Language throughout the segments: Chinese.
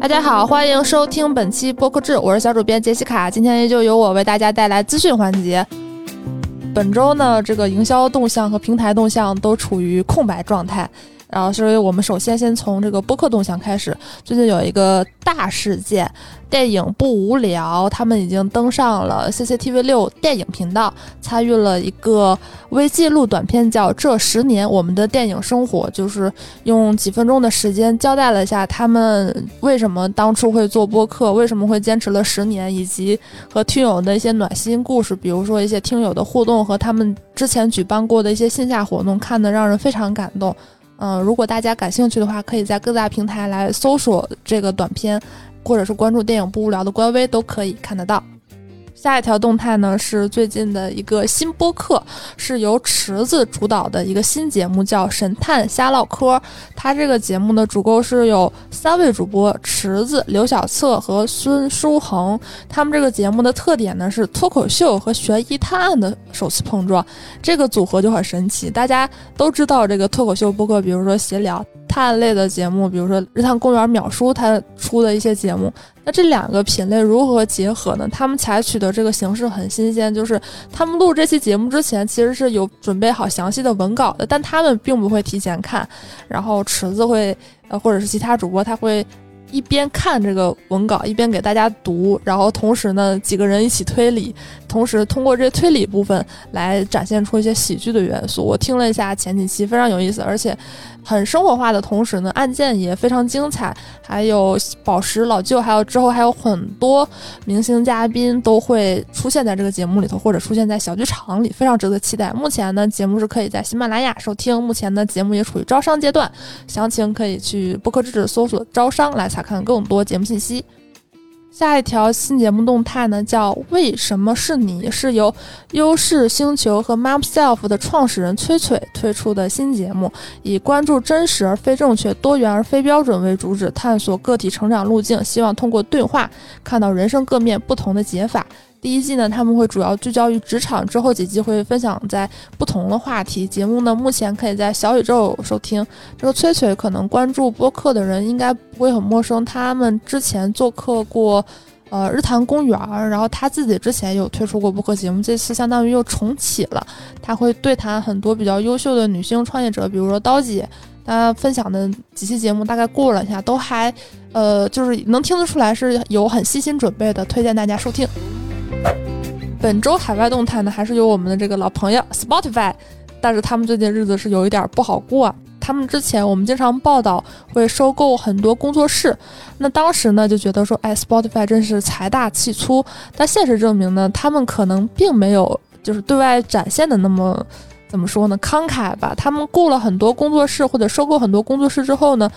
大家好，欢迎收听本期播客志，我是小主编杰西卡。今天依旧由我为大家带来资讯环节。本周呢，这个营销动向和平台动向都处于空白状态。然后，所以我们首先先从这个播客动向开始。最近有一个大事件，电影不无聊，他们已经登上了 CCTV 六电影频道，参与了一个微记录短片，叫《这十年我们的电影生活》，就是用几分钟的时间交代了一下他们为什么当初会做播客，为什么会坚持了十年，以及和听友的一些暖心故事，比如说一些听友的互动和他们之前举办过的一些线下活动，看得让人非常感动。嗯，如果大家感兴趣的话，可以在各大平台来搜索这个短片，或者是关注电影不无聊的官微，都可以看得到。下一条动态呢是最近的一个新播客，是由池子主导的一个新节目，叫《神探瞎唠嗑》。它这个节目的主构是有三位主播：池子、刘小策和孙书恒。他们这个节目的特点呢是脱口秀和悬疑探案的首次碰撞，这个组合就很神奇。大家都知道这个脱口秀播客，比如说闲聊。探类的节目，比如说《日坛公园秒叔》他出的一些节目，那这两个品类如何结合呢？他们采取的这个形式很新鲜，就是他们录这期节目之前其实是有准备好详细的文稿的，但他们并不会提前看，然后池子会呃或者是其他主播他会。一边看这个文稿，一边给大家读，然后同时呢，几个人一起推理，同时通过这推理部分来展现出一些喜剧的元素。我听了一下前几期，非常有意思，而且很生活化的同时呢，案件也非常精彩。还有宝石老舅，还有之后还有很多明星嘉宾都会出现在这个节目里头，或者出现在小剧场里，非常值得期待。目前呢，节目是可以在喜马拉雅收听，目前呢，节目也处于招商阶段，详情可以去播客智智搜索招商来。查看更多节目信息。下一条新节目动态呢，叫“为什么是你”，是由优势星球和 mam self 的创始人崔崔推出的新节目，以关注真实而非正确、多元而非标准为主旨，探索个体成长路径，希望通过对话看到人生各面不同的解法。第一季呢，他们会主要聚焦于职场，之后几季会分享在不同的话题。节目呢，目前可以在小宇宙收听。这个崔崔可能关注播客的人应该不会很陌生，他们之前做客过，呃，日坛公园，然后他自己之前有推出过播客节目，这次相当于又重启了。他会对谈很多比较优秀的女性创业者，比如说刀姐，他分享的几期节目大概过了一下，都还，呃，就是能听得出来是有很细心准备的，推荐大家收听。本周海外动态呢，还是由我们的这个老朋友 Spotify，但是他们最近日子是有一点不好过。他们之前我们经常报道会收购很多工作室，那当时呢就觉得说，哎，Spotify 真是财大气粗。但现实证明呢，他们可能并没有就是对外展现的那么怎么说呢慷慨吧。他们雇了很多工作室或者收购很多工作室之后呢。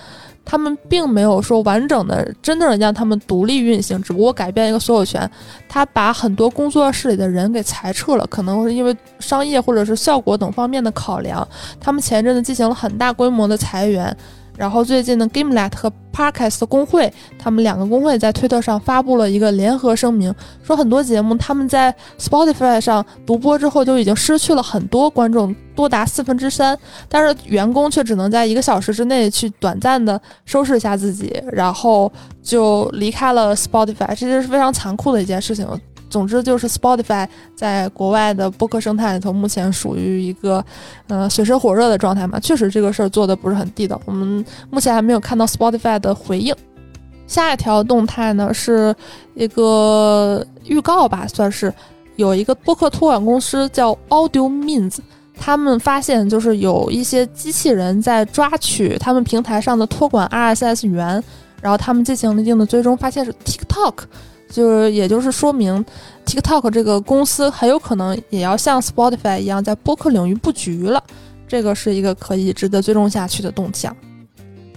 他们并没有说完整的、真正的让他们独立运行，只不过改变一个所有权。他把很多工作室里的人给裁撤了，可能是因为商业或者是效果等方面的考量。他们前阵子进行了很大规模的裁员。然后最近呢，Gamelet 和 Podcast 工会，他们两个工会在推特上发布了一个联合声明，说很多节目他们在 Spotify 上独播之后就已经失去了很多观众，多达四分之三，但是员工却只能在一个小时之内去短暂的收拾一下自己，然后就离开了 Spotify，这就是非常残酷的一件事情。总之就是 Spotify 在国外的播客生态里头，目前属于一个，呃，水深火热的状态嘛。确实这个事儿做的不是很地道，我们目前还没有看到 Spotify 的回应。下一条动态呢是一个预告吧，算是有一个播客托管公司叫 Audio Means，他们发现就是有一些机器人在抓取他们平台上的托管 RSS 源，然后他们进行了一定的追踪，发现是 TikTok。就是，也就是说明，TikTok 这个公司很有可能也要像 Spotify 一样在播客领域布局了。这个是一个可以值得追踪下去的动向。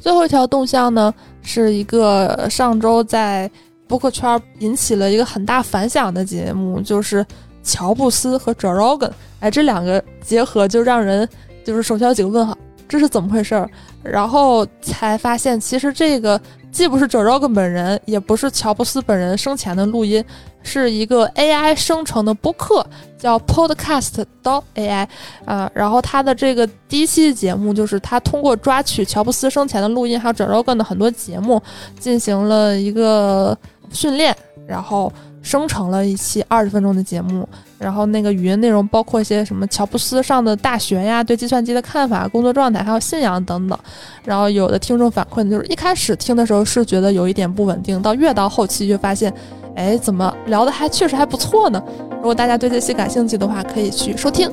最后一条动向呢，是一个上周在播客圈引起了一个很大反响的节目，就是乔布斯和 Joe Rogan。哎，这两个结合就让人就是首先有几个问号。这是怎么回事儿？然后才发现，其实这个既不是 Jorg 本人，也不是乔布斯本人生前的录音，是一个 AI 生成的播客，叫 Podcast 到 AI 啊。然后他的这个第一期节目，就是他通过抓取乔布斯生前的录音，还有 Jorg 的很多节目，进行了一个训练，然后。生成了一期二十分钟的节目，然后那个语音内容包括一些什么乔布斯上的大学呀，对计算机的看法、工作状态，还有信仰等等。然后有的听众反馈就是一开始听的时候是觉得有一点不稳定，到越到后期就发现，哎，怎么聊的还确实还不错呢？如果大家对这期感兴趣的话，可以去收听。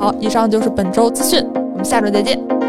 好，以上就是本周资讯，我们下周再见。